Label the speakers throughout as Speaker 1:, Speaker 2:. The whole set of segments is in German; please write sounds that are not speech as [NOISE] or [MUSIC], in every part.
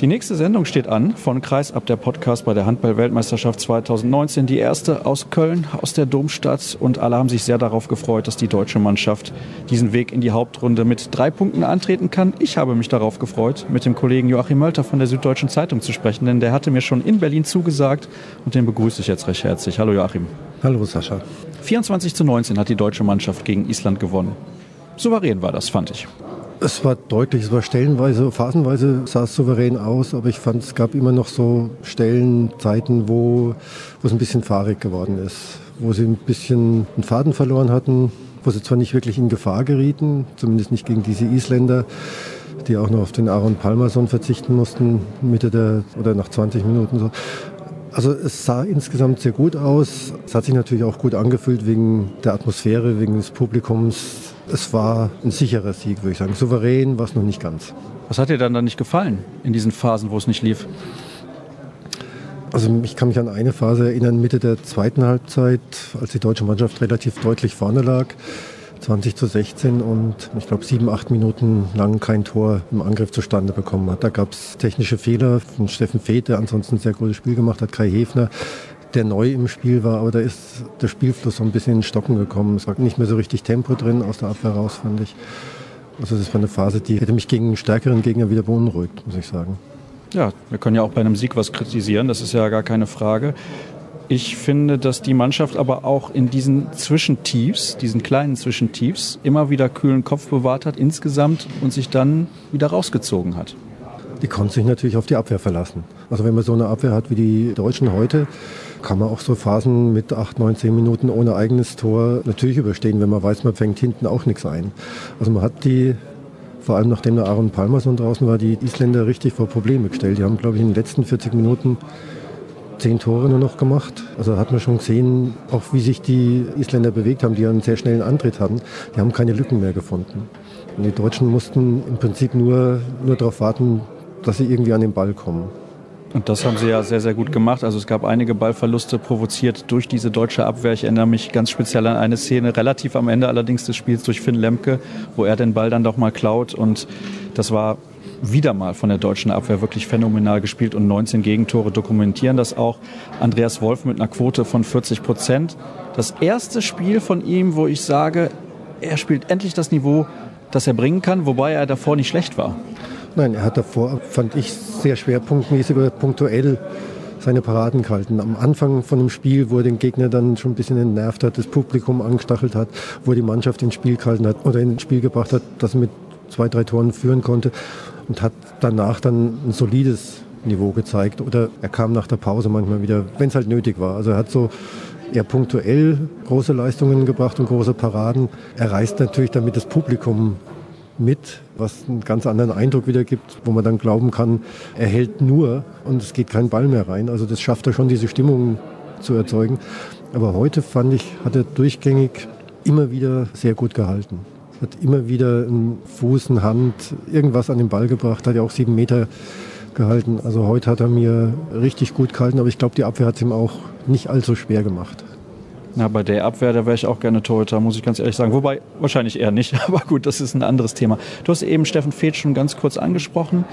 Speaker 1: Die nächste Sendung steht an von Kreisab der Podcast bei der Handball-Weltmeisterschaft 2019. Die erste aus Köln, aus der Domstadt. Und alle haben sich sehr darauf gefreut, dass die deutsche Mannschaft diesen Weg in die Hauptrunde mit drei Punkten antreten kann. Ich habe mich darauf gefreut, mit dem Kollegen Joachim Mölter von der Süddeutschen Zeitung zu sprechen, denn der hatte mir schon in Berlin zugesagt und den begrüße ich jetzt recht herzlich. Hallo Joachim.
Speaker 2: Hallo Sascha.
Speaker 1: 24 zu 19 hat die deutsche Mannschaft gegen Island gewonnen. Souverän war das, fand ich.
Speaker 2: Es war deutlich, es war stellenweise, phasenweise sah es souverän aus, aber ich fand, es gab immer noch so Stellen, Zeiten, wo, wo es ein bisschen fahrig geworden ist, wo sie ein bisschen einen Faden verloren hatten, wo sie zwar nicht wirklich in Gefahr gerieten, zumindest nicht gegen diese Isländer, die auch noch auf den Aaron Palmerson verzichten mussten, Mitte der, oder nach 20 Minuten so. Also es sah insgesamt sehr gut aus. Es hat sich natürlich auch gut angefühlt wegen der Atmosphäre, wegen des Publikums, es war ein sicherer Sieg, würde ich sagen. Souverän war es noch nicht ganz.
Speaker 1: Was hat dir dann da nicht gefallen in diesen Phasen, wo es nicht lief?
Speaker 2: Also ich kann mich an eine Phase erinnern, Mitte der zweiten Halbzeit, als die deutsche Mannschaft relativ deutlich vorne lag, 20 zu 16 und ich glaube sieben, acht Minuten lang kein Tor im Angriff zustande bekommen hat. Da gab es technische Fehler von Steffen Feeth, der ansonsten ein sehr gutes Spiel gemacht hat, Kai Hefner, der neu im Spiel war, aber da ist der Spielfluss so ein bisschen in Stocken gekommen. Es war nicht mehr so richtig Tempo drin aus der Abwehr raus, fand ich. Also das war eine Phase, die hätte mich gegen einen stärkeren Gegner wieder beunruhigt, muss ich sagen.
Speaker 1: Ja, wir können ja auch bei einem Sieg was kritisieren, das ist ja gar keine Frage. Ich finde, dass die Mannschaft aber auch in diesen Zwischentiefs, diesen kleinen Zwischentiefs, immer wieder kühlen Kopf bewahrt hat insgesamt und sich dann wieder rausgezogen hat.
Speaker 2: Die konnte sich natürlich auf die Abwehr verlassen. Also wenn man so eine Abwehr hat wie die Deutschen heute, kann man auch so Phasen mit 8, 9, 10 Minuten ohne eigenes Tor natürlich überstehen, wenn man weiß, man fängt hinten auch nichts ein. Also man hat die, vor allem nachdem der Aaron Palmerson draußen war, die Isländer richtig vor Probleme gestellt. Die haben, glaube ich, in den letzten 40 Minuten zehn Tore nur noch gemacht. Also hat man schon gesehen, auch wie sich die Isländer bewegt haben, die einen sehr schnellen Antritt hatten. Die haben keine Lücken mehr gefunden. Und die Deutschen mussten im Prinzip nur, nur darauf warten, dass sie irgendwie an den Ball kommen.
Speaker 1: Und das haben sie ja sehr, sehr gut gemacht. Also es gab einige Ballverluste provoziert durch diese deutsche Abwehr. Ich erinnere mich ganz speziell an eine Szene, relativ am Ende allerdings des Spiels durch Finn Lemke, wo er den Ball dann doch mal klaut. Und das war wieder mal von der deutschen Abwehr wirklich phänomenal gespielt und 19 Gegentore dokumentieren das auch. Andreas Wolf mit einer Quote von 40 Prozent. Das erste Spiel von ihm, wo ich sage, er spielt endlich das Niveau, das er bringen kann, wobei er davor nicht schlecht war.
Speaker 2: Nein, er hat davor, fand ich, sehr schwerpunktmäßig oder punktuell seine Paraden gehalten. Am Anfang von dem Spiel, wo er den Gegner dann schon ein bisschen entnervt hat, das Publikum angestachelt hat, wo er die Mannschaft ins Spiel gehalten hat oder ins Spiel gebracht hat, dass er mit zwei, drei Toren führen konnte und hat danach dann ein solides Niveau gezeigt. Oder er kam nach der Pause manchmal wieder, wenn es halt nötig war. Also er hat so eher punktuell große Leistungen gebracht und große Paraden. Er reißt natürlich damit das Publikum mit, was einen ganz anderen Eindruck wieder gibt, wo man dann glauben kann, er hält nur und es geht kein Ball mehr rein. Also das schafft er schon, diese Stimmung zu erzeugen. Aber heute fand ich, hat er durchgängig immer wieder sehr gut gehalten. Hat immer wieder einen Fuß, eine Hand, irgendwas an den Ball gebracht, hat ja auch sieben Meter gehalten. Also heute hat er mir richtig gut gehalten, aber ich glaube, die Abwehr hat es ihm auch nicht allzu schwer gemacht.
Speaker 1: Na, bei der Abwehr, da wäre ich auch gerne Torhüter, muss ich ganz ehrlich sagen. Wobei, wahrscheinlich eher nicht. [LAUGHS] Aber gut, das ist ein anderes Thema. Du hast eben Steffen Feeth schon ganz kurz angesprochen,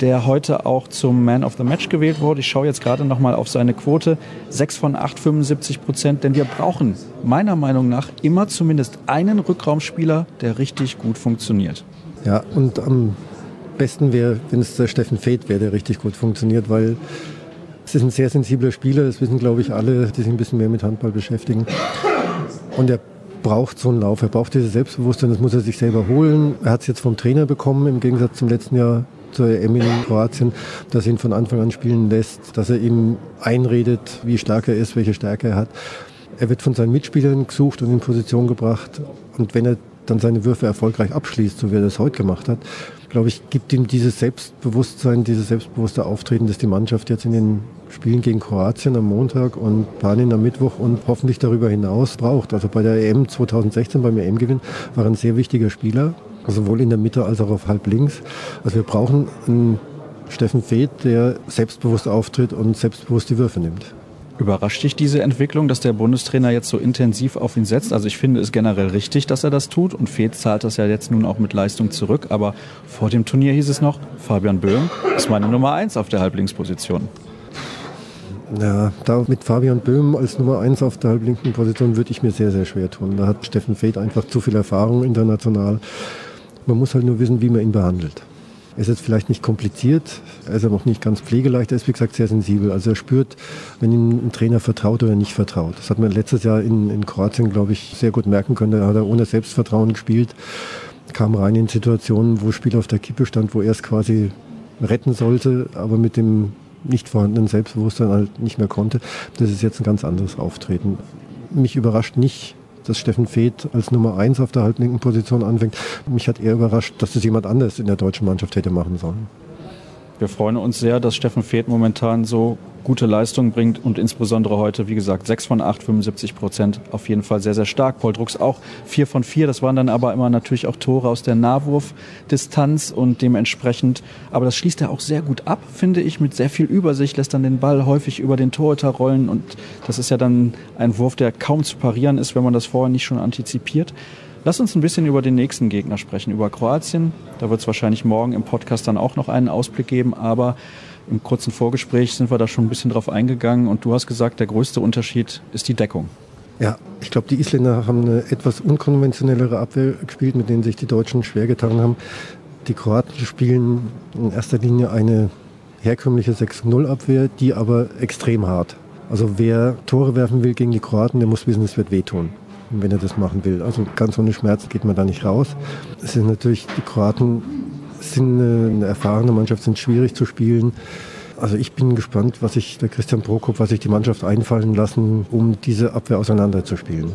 Speaker 1: der heute auch zum Man of the Match gewählt wurde. Ich schaue jetzt gerade noch mal auf seine Quote. 6 von 8, 75 Prozent. Denn wir brauchen meiner Meinung nach immer zumindest einen Rückraumspieler, der richtig gut funktioniert.
Speaker 2: Ja, und am besten wäre, wenn es der Steffen Feeth wäre, der richtig gut funktioniert, weil es ist ein sehr sensibler Spieler, das wissen, glaube ich, alle, die sich ein bisschen mehr mit Handball beschäftigen. Und er braucht so einen Lauf, er braucht dieses Selbstbewusstsein, das muss er sich selber holen. Er hat es jetzt vom Trainer bekommen, im Gegensatz zum letzten Jahr zur EM in Kroatien, dass er ihn von Anfang an spielen lässt, dass er ihm einredet, wie stark er ist, welche Stärke er hat. Er wird von seinen Mitspielern gesucht und in Position gebracht. Und wenn er dann seine Würfe erfolgreich abschließt, so wie er das heute gemacht hat, glaube ich, gibt ihm dieses Selbstbewusstsein, dieses selbstbewusste Auftreten, das die Mannschaft jetzt in den Spielen gegen Kroatien am Montag und Spanien am Mittwoch und hoffentlich darüber hinaus braucht. Also bei der EM 2016, beim EM-Gewinn, war ein sehr wichtiger Spieler, sowohl in der Mitte als auch auf halb links. Also wir brauchen einen Steffen Feeth, der selbstbewusst auftritt und selbstbewusst die Würfe nimmt.
Speaker 1: Überrascht dich diese Entwicklung, dass der Bundestrainer jetzt so intensiv auf ihn setzt? Also ich finde es generell richtig, dass er das tut und Feth zahlt das ja jetzt nun auch mit Leistung zurück. Aber vor dem Turnier hieß es noch, Fabian Böhm ist meine Nummer eins auf der Halblingsposition.
Speaker 2: Ja, da mit Fabian Böhm als Nummer eins auf der halblinken Position würde ich mir sehr, sehr schwer tun. Da hat Steffen Feth einfach zu viel Erfahrung international. Man muss halt nur wissen, wie man ihn behandelt. Ist jetzt vielleicht nicht kompliziert, er ist aber auch nicht ganz pflegeleicht, er ist wie gesagt sehr sensibel. Also er spürt, wenn ihm ein Trainer vertraut oder nicht vertraut. Das hat man letztes Jahr in, in Kroatien, glaube ich, sehr gut merken können. Da hat er ohne Selbstvertrauen gespielt, kam rein in Situationen, wo Spiel auf der Kippe stand, wo er es quasi retten sollte, aber mit dem nicht vorhandenen Selbstbewusstsein halt nicht mehr konnte. Das ist jetzt ein ganz anderes Auftreten. Mich überrascht nicht, dass Steffen Feeth als Nummer eins auf der halblinken Position anfängt. Mich hat eher überrascht, dass das jemand anders in der deutschen Mannschaft hätte machen sollen.
Speaker 1: Wir freuen uns sehr, dass Steffen Feeth momentan so gute Leistung bringt und insbesondere heute, wie gesagt, 6 von 8, 75 Prozent, auf jeden Fall sehr, sehr stark. Paul Drucks auch 4 von 4, das waren dann aber immer natürlich auch Tore aus der Nahwurfdistanz und dementsprechend, aber das schließt er auch sehr gut ab, finde ich, mit sehr viel Übersicht, lässt dann den Ball häufig über den Torhüter rollen und das ist ja dann ein Wurf, der kaum zu parieren ist, wenn man das vorher nicht schon antizipiert. Lass uns ein bisschen über den nächsten Gegner sprechen, über Kroatien. Da wird es wahrscheinlich morgen im Podcast dann auch noch einen Ausblick geben, aber im kurzen Vorgespräch sind wir da schon ein bisschen drauf eingegangen und du hast gesagt, der größte Unterschied ist die Deckung.
Speaker 2: Ja, ich glaube, die Isländer haben eine etwas unkonventionellere Abwehr gespielt, mit denen sich die Deutschen schwer getan haben. Die Kroaten spielen in erster Linie eine herkömmliche 6-0-Abwehr, die aber extrem hart. Also wer Tore werfen will gegen die Kroaten, der muss wissen, es wird wehtun wenn er das machen will. Also ganz ohne Schmerz geht man da nicht raus. Es sind natürlich, die Kroaten sind eine erfahrene Mannschaft, sind schwierig zu spielen. Also ich bin gespannt, was sich der Christian Prokop, was sich die Mannschaft einfallen lassen, um diese Abwehr auseinanderzuspielen.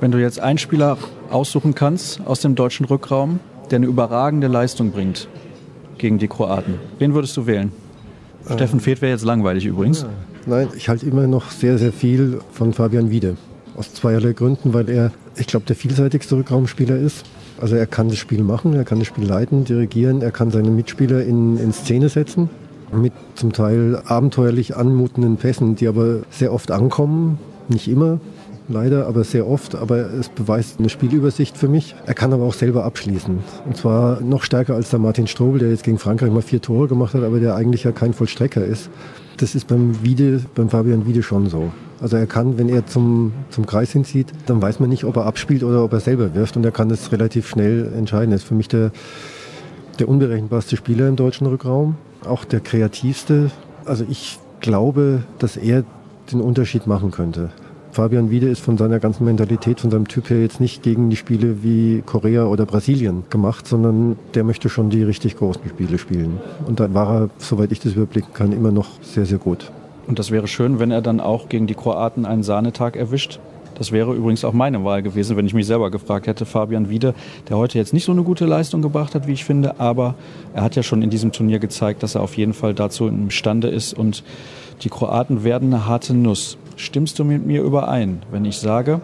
Speaker 1: Wenn du jetzt einen Spieler aussuchen kannst aus dem deutschen Rückraum, der eine überragende Leistung bringt gegen die Kroaten, wen würdest du wählen? Äh, Steffen Feeth wäre jetzt langweilig übrigens.
Speaker 2: Nein, ich halte immer noch sehr, sehr viel von Fabian Wiede. Aus zweierlei Gründen, weil er, ich glaube, der vielseitigste Rückraumspieler ist. Also er kann das Spiel machen, er kann das Spiel leiten, dirigieren, er kann seine Mitspieler in, in Szene setzen mit zum Teil abenteuerlich anmutenden Pässen, die aber sehr oft ankommen, nicht immer, leider, aber sehr oft. Aber es beweist eine Spielübersicht für mich. Er kann aber auch selber abschließen. Und zwar noch stärker als der Martin Strobel, der jetzt gegen Frankreich mal vier Tore gemacht hat, aber der eigentlich ja kein Vollstrecker ist. Das ist beim Wiede, beim Fabian Wiede schon so. Also er kann, wenn er zum, zum Kreis hinzieht, dann weiß man nicht, ob er abspielt oder ob er selber wirft und er kann das relativ schnell entscheiden. Er ist für mich der, der unberechenbarste Spieler im deutschen Rückraum, auch der kreativste. Also ich glaube, dass er den Unterschied machen könnte. Fabian Wiede ist von seiner ganzen Mentalität, von seinem Typ her jetzt nicht gegen die Spiele wie Korea oder Brasilien gemacht, sondern der möchte schon die richtig großen Spiele spielen. Und da war er, soweit ich das überblicken kann, immer noch sehr, sehr gut.
Speaker 1: Und das wäre schön, wenn er dann auch gegen die Kroaten einen Sahnetag erwischt. Das wäre übrigens auch meine Wahl gewesen, wenn ich mich selber gefragt hätte. Fabian Wiede, der heute jetzt nicht so eine gute Leistung gebracht hat, wie ich finde, aber er hat ja schon in diesem Turnier gezeigt, dass er auf jeden Fall dazu imstande ist. Und die Kroaten werden eine harte Nuss. Stimmst du mit mir überein, wenn ich sage,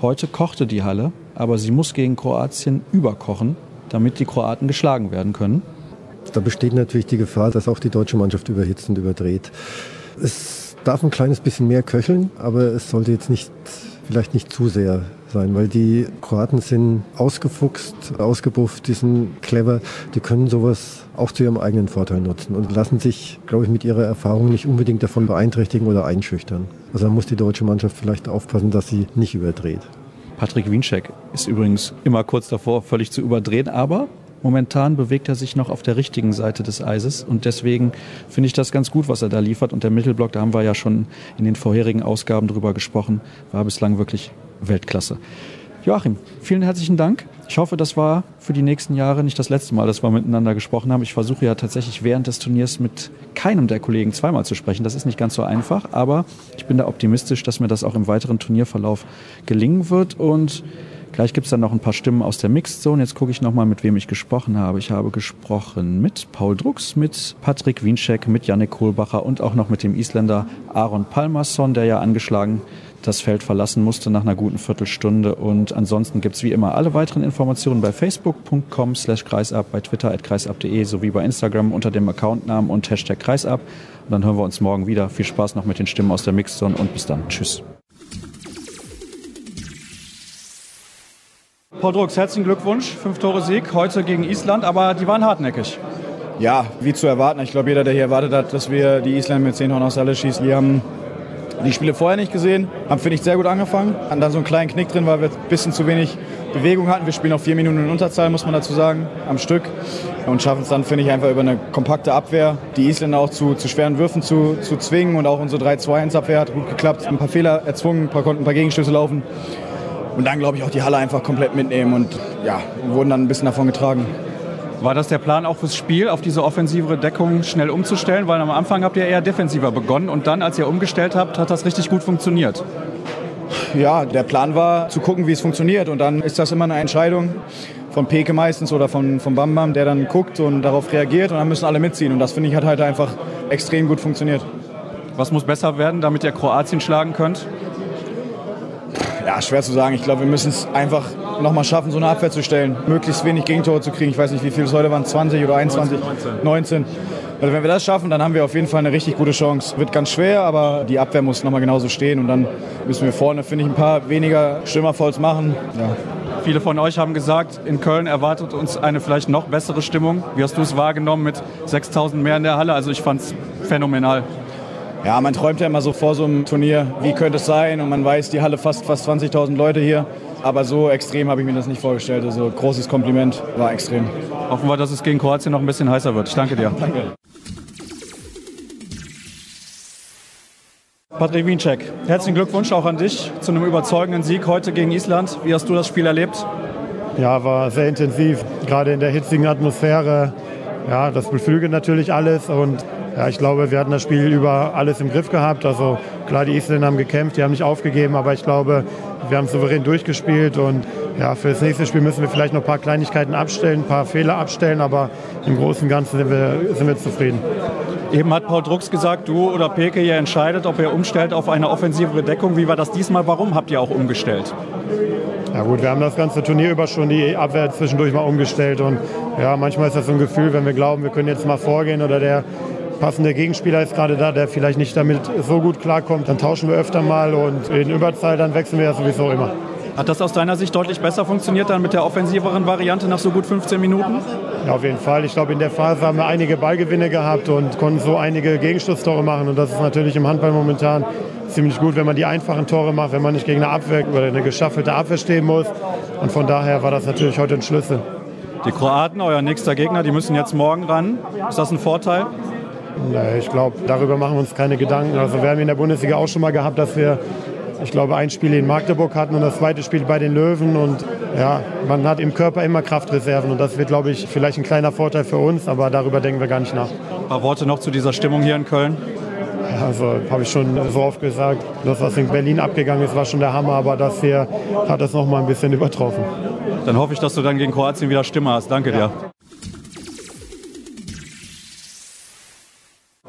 Speaker 1: heute kochte die Halle, aber sie muss gegen Kroatien überkochen, damit die Kroaten geschlagen werden können?
Speaker 2: Da besteht natürlich die Gefahr, dass auch die deutsche Mannschaft überhitzt und überdreht. Es darf ein kleines bisschen mehr köcheln, aber es sollte jetzt nicht, vielleicht nicht zu sehr sein, weil die Kroaten sind ausgefuchst, ausgebufft, die sind clever, die können sowas auch zu ihrem eigenen Vorteil nutzen und lassen sich, glaube ich, mit ihrer Erfahrung nicht unbedingt davon beeinträchtigen oder einschüchtern. Also da muss die deutsche Mannschaft vielleicht aufpassen, dass sie nicht überdreht.
Speaker 1: Patrick Wienscheck ist übrigens immer kurz davor, völlig zu überdrehen, aber Momentan bewegt er sich noch auf der richtigen Seite des Eises und deswegen finde ich das ganz gut, was er da liefert. Und der Mittelblock, da haben wir ja schon in den vorherigen Ausgaben drüber gesprochen, war bislang wirklich Weltklasse. Joachim, vielen herzlichen Dank. Ich hoffe, das war für die nächsten Jahre nicht das letzte Mal, dass wir miteinander gesprochen haben. Ich versuche ja tatsächlich während des Turniers mit keinem der Kollegen zweimal zu sprechen. Das ist nicht ganz so einfach, aber ich bin da optimistisch, dass mir das auch im weiteren Turnierverlauf gelingen wird. Und Gleich gibt es dann noch ein paar Stimmen aus der Mixed Zone. Jetzt gucke ich nochmal, mit wem ich gesprochen habe. Ich habe gesprochen mit Paul Drucks, mit Patrick Wienscheck, mit Yannick Kohlbacher und auch noch mit dem Isländer Aaron Palmerson, der ja angeschlagen das Feld verlassen musste nach einer guten Viertelstunde. Und ansonsten gibt es wie immer alle weiteren Informationen bei facebook.com slash kreisab, bei twitter at kreisab.de sowie bei Instagram unter dem Accountnamen und Hashtag kreisab. Und dann hören wir uns morgen wieder. Viel Spaß noch mit den Stimmen aus der Mixzone und bis dann. Tschüss. Paul Drucks, herzlichen Glückwunsch. Fünf Tore Sieg heute gegen Island, aber die waren hartnäckig.
Speaker 3: Ja, wie zu erwarten. Ich glaube, jeder, der hier erwartet hat, dass wir die Island mit 10 Toren aus der Halle schießen, die haben die Spiele vorher nicht gesehen, haben, finde ich, sehr gut angefangen. Hatten dann so einen kleinen Knick drin, weil wir ein bisschen zu wenig Bewegung hatten. Wir spielen auf vier Minuten in Unterzahl, muss man dazu sagen, am Stück. Und schaffen es dann, finde ich, einfach über eine kompakte Abwehr, die Isländer auch zu, zu schweren Würfen zu, zu zwingen. Und auch unsere 3-2-1-Abwehr hat gut geklappt. Ein paar Fehler erzwungen, konnten ein paar Gegenstöße laufen. Und dann, glaube ich, auch die Halle einfach komplett mitnehmen und ja, wurden dann ein bisschen davon getragen.
Speaker 1: War das der Plan auch fürs Spiel, auf diese offensivere Deckung schnell umzustellen? Weil am Anfang habt ihr eher defensiver begonnen und dann, als ihr umgestellt habt, hat das richtig gut funktioniert.
Speaker 3: Ja, der Plan war zu gucken, wie es funktioniert. Und dann ist das immer eine Entscheidung von Peke meistens oder von, von Bam Bam, der dann guckt und darauf reagiert. Und dann müssen alle mitziehen. Und das finde ich hat halt einfach extrem gut funktioniert.
Speaker 1: Was muss besser werden, damit ihr Kroatien schlagen könnt?
Speaker 3: Ja, schwer zu sagen. Ich glaube, wir müssen es einfach nochmal schaffen, so eine Abwehr zu stellen. Möglichst wenig Gegentore zu kriegen. Ich weiß nicht, wie viele es heute waren, 20 oder 21? 19. 19. Also wenn wir das schaffen, dann haben wir auf jeden Fall eine richtig gute Chance. Wird ganz schwer, aber die Abwehr muss nochmal genauso stehen. Und dann müssen wir vorne, finde ich, ein paar weniger Stürmerfalls machen. Ja.
Speaker 1: Viele von euch haben gesagt, in Köln erwartet uns eine vielleicht noch bessere Stimmung. Wie hast du es wahrgenommen mit 6000 mehr in der Halle? Also ich fand es phänomenal.
Speaker 3: Ja, man träumt ja immer so vor so einem Turnier, wie könnte es sein? Und man weiß, die Halle fast, fast 20.000 Leute hier. Aber so extrem habe ich mir das nicht vorgestellt. Also großes Kompliment, war extrem.
Speaker 1: Hoffen wir, dass es gegen Kroatien noch ein bisschen heißer wird. Ich danke dir.
Speaker 3: Danke.
Speaker 1: Patrick Wiencheck, herzlichen Glückwunsch auch an dich zu einem überzeugenden Sieg heute gegen Island. Wie hast du das Spiel erlebt?
Speaker 4: Ja, war sehr intensiv, gerade in der hitzigen Atmosphäre. Ja, das beflügelt natürlich alles und ja, ich glaube, wir hatten das Spiel über alles im Griff gehabt. Also klar, die Isländer haben gekämpft, die haben nicht aufgegeben, aber ich glaube, wir haben souverän durchgespielt und ja, für das nächste Spiel müssen wir vielleicht noch ein paar Kleinigkeiten abstellen, ein paar Fehler abstellen, aber im Großen und Ganzen sind wir, sind wir zufrieden.
Speaker 1: Eben hat Paul Drucks gesagt, du oder Peke, ihr entscheidet, ob ihr umstellt auf eine offensivere Deckung. Wie war das diesmal? Warum habt ihr auch umgestellt?
Speaker 4: Ja gut, wir haben das ganze Turnier über schon die Abwehr zwischendurch mal umgestellt und ja, manchmal ist das so ein Gefühl, wenn wir glauben, wir können jetzt mal vorgehen oder der passende Gegenspieler ist gerade da, der vielleicht nicht damit so gut klarkommt, dann tauschen wir öfter mal und in Überzahl dann wechseln wir ja sowieso immer.
Speaker 1: Hat das aus deiner Sicht deutlich besser funktioniert dann mit der offensiveren Variante nach so gut 15 Minuten?
Speaker 4: Ja, auf jeden Fall. Ich glaube, in der Phase haben wir einige Ballgewinne gehabt und konnten so einige Gegenschusstore machen. Und das ist natürlich im Handball momentan ziemlich gut, wenn man die einfachen Tore macht, wenn man nicht gegen eine Abwehr oder eine geschaffelte Abwehr stehen muss. Und von daher war das natürlich heute ein Schlüssel.
Speaker 1: Die Kroaten, euer nächster Gegner, die müssen jetzt morgen ran. Ist das ein Vorteil?
Speaker 4: Nee, ich glaube, darüber machen wir uns keine Gedanken. Also wir haben in der Bundesliga auch schon mal gehabt, dass wir, ich glaube, ein Spiel in Magdeburg hatten und das zweite Spiel bei den Löwen. Und ja, man hat im Körper immer Kraftreserven und das wird, glaube ich, vielleicht ein kleiner Vorteil für uns, aber darüber denken wir gar nicht nach.
Speaker 1: Ein paar Worte noch zu dieser Stimmung hier in Köln.
Speaker 4: Also habe ich schon so oft gesagt, das, was in Berlin abgegangen ist, war schon der Hammer, aber das hier hat das noch mal ein bisschen übertroffen.
Speaker 1: Dann hoffe ich, dass du dann gegen Kroatien wieder Stimme hast. Danke ja. dir.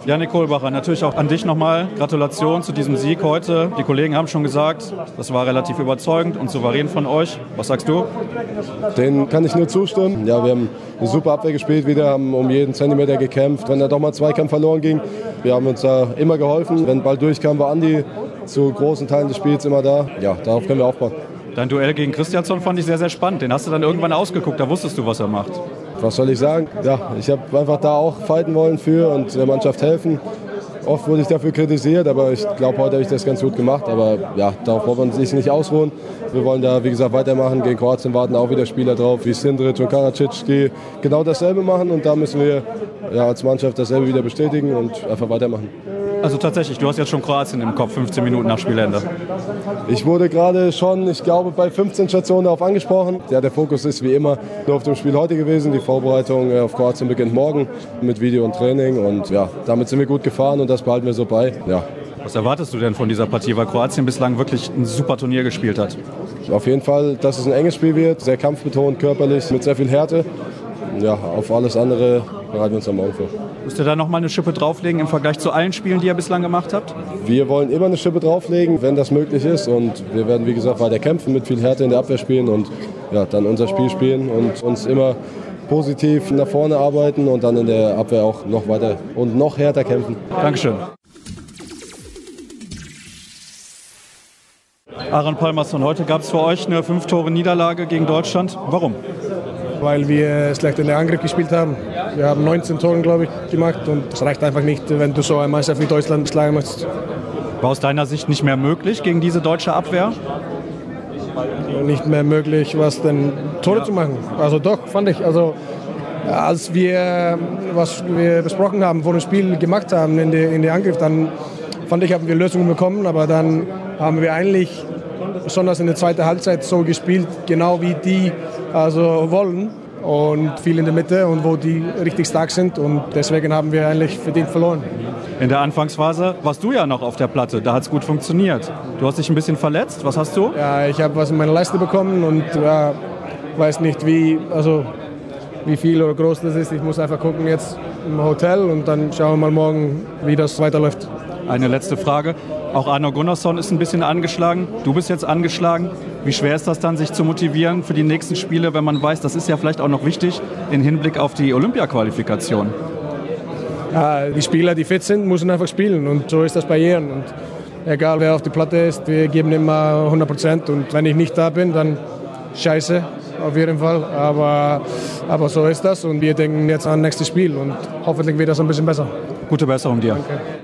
Speaker 1: Janik Kohlbacher, natürlich auch an dich nochmal. Gratulation zu diesem Sieg heute. Die Kollegen haben schon gesagt, das war relativ überzeugend und souverän von euch. Was sagst du?
Speaker 5: Den kann ich nur zustimmen. Ja, wir haben eine super Abwehr gespielt wieder, haben um jeden Zentimeter gekämpft. Wenn da doch mal Zweikampf verloren ging, wir haben uns da immer geholfen. Wenn Ball durchkam, war Andi zu großen Teilen des Spiels immer da. Ja, darauf können wir aufbauen.
Speaker 1: Dein Duell gegen Christiansson fand ich sehr, sehr spannend. Den hast du dann irgendwann ausgeguckt, da wusstest du, was er macht
Speaker 5: was soll ich sagen? Ja, ich habe einfach da auch fighten wollen für und der Mannschaft helfen. Oft wurde ich dafür kritisiert, aber ich glaube, heute habe ich das ganz gut gemacht. Aber ja, darauf wollen wir uns nicht ausruhen. Wir wollen da, wie gesagt, weitermachen. Gegen Kroatien warten auch wieder Spieler drauf, wie Sindric und Karacic, die genau dasselbe machen. Und da müssen wir ja, als Mannschaft dasselbe wieder bestätigen und einfach weitermachen.
Speaker 1: Also tatsächlich, du hast jetzt schon Kroatien im Kopf, 15 Minuten nach Spielende.
Speaker 5: Ich wurde gerade schon, ich glaube, bei 15 Stationen darauf angesprochen. Ja, der Fokus ist wie immer nur auf dem Spiel heute gewesen. Die Vorbereitung äh, auf Kroatien beginnt morgen mit Video und Training. Und ja, damit sind wir gut gefahren und das behalten wir so bei. Ja.
Speaker 1: Was erwartest du denn von dieser Partie, weil Kroatien bislang wirklich ein super Turnier gespielt hat?
Speaker 5: Auf jeden Fall, dass es ein enges Spiel wird, sehr kampfbetont, körperlich, mit sehr viel Härte. Ja, auf alles andere bereiten wir uns am Morgen vor.
Speaker 1: Müsst ihr da nochmal eine Schippe drauflegen im Vergleich zu allen Spielen, die ihr bislang gemacht habt?
Speaker 5: Wir wollen immer eine Schippe drauflegen, wenn das möglich ist. Und wir werden, wie gesagt, weiter kämpfen, mit viel Härte in der Abwehr spielen und ja, dann unser Spiel spielen und uns immer positiv nach vorne arbeiten und dann in der Abwehr auch noch weiter und noch härter kämpfen.
Speaker 1: Dankeschön. Aaron Palmerson, heute gab es für euch eine Fünf-Tore-Niederlage gegen Deutschland. Warum?
Speaker 6: Weil wir schlecht in der Angriff gespielt haben. Wir haben 19 Tore, glaube ich, gemacht und das reicht einfach nicht, wenn du so eine Mannschaft wie Deutschland schlagen möchtest.
Speaker 1: War aus deiner Sicht nicht mehr möglich gegen diese deutsche Abwehr?
Speaker 6: Nicht mehr möglich, was denn Tore ja. zu machen. Also doch, fand ich. Also als wir, was wir besprochen haben, vor dem Spiel gemacht haben in den in die Angriff, dann fand ich, haben wir Lösungen bekommen, aber dann haben wir eigentlich besonders in der zweiten Halbzeit so gespielt, genau wie die also wollen und viel in der Mitte und wo die richtig stark sind und deswegen haben wir eigentlich verdient verloren.
Speaker 1: In der Anfangsphase warst du ja noch auf der Platte, da hat es gut funktioniert. Du hast dich ein bisschen verletzt, was hast du?
Speaker 6: Ja, ich habe was in meiner Leiste bekommen und ja, weiß nicht wie, also wie viel oder groß das ist. Ich muss einfach gucken jetzt im Hotel und dann schauen wir mal morgen, wie das weiterläuft.
Speaker 1: Eine letzte Frage. Auch Arno Gunnarsson ist ein bisschen angeschlagen. Du bist jetzt angeschlagen. Wie schwer ist das dann, sich zu motivieren für die nächsten Spiele, wenn man weiß, das ist ja vielleicht auch noch wichtig im Hinblick auf die Olympia-Qualifikation?
Speaker 6: Die Spieler, die fit sind, müssen einfach spielen und so ist das bei jedem. Und egal wer auf die Platte ist, wir geben immer 100 Prozent und wenn ich nicht da bin, dann scheiße auf jeden Fall. Aber, aber so ist das und wir denken jetzt an das nächste Spiel und hoffentlich wird das ein bisschen besser.
Speaker 1: Gute Besserung dir. Danke.